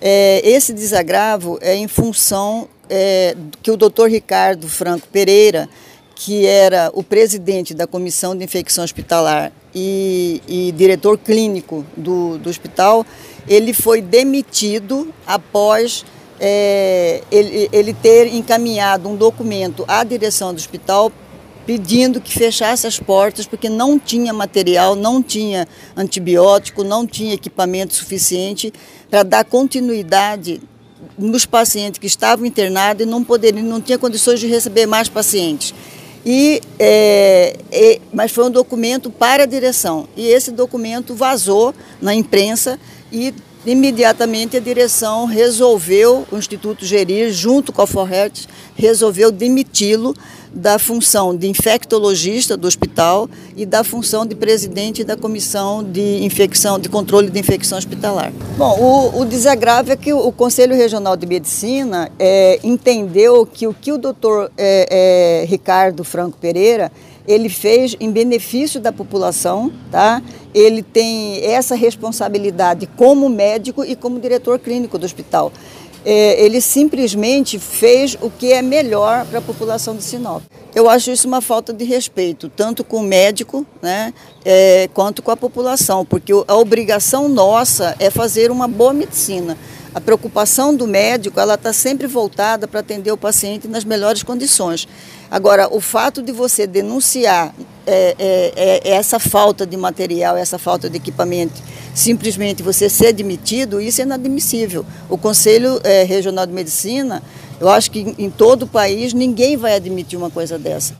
É, esse desagravo é em função é, que o doutor Ricardo Franco Pereira, que era o presidente da Comissão de Infecção Hospitalar e, e diretor clínico do, do hospital, ele foi demitido após é, ele, ele ter encaminhado um documento à direção do hospital pedindo que fechasse as portas porque não tinha material, não tinha antibiótico, não tinha equipamento suficiente para dar continuidade nos pacientes que estavam internados e não poderiam, não tinha condições de receber mais pacientes. E, é, é, mas foi um documento para a direção. E esse documento vazou na imprensa e imediatamente a direção resolveu, o Instituto Gerir, junto com a Forret, resolveu demiti-lo da função de infectologista do hospital e da função de presidente da comissão de infecção, de controle de infecção hospitalar. Bom, o, o desagravo é que o Conselho Regional de Medicina é, entendeu que o que o doutor é, é, Ricardo Franco Pereira ele fez em benefício da população, tá? Ele tem essa responsabilidade como médico e como diretor clínico do hospital. É, ele simplesmente fez o que é melhor para a população de Sinop. Eu acho isso uma falta de respeito, tanto com o médico né, é, quanto com a população, porque a obrigação nossa é fazer uma boa medicina. A preocupação do médico ela está sempre voltada para atender o paciente nas melhores condições. Agora, o fato de você denunciar é, é, é, essa falta de material, essa falta de equipamento, simplesmente você ser demitido, isso é inadmissível. O Conselho é, Regional de Medicina, eu acho que em todo o país ninguém vai admitir uma coisa dessa.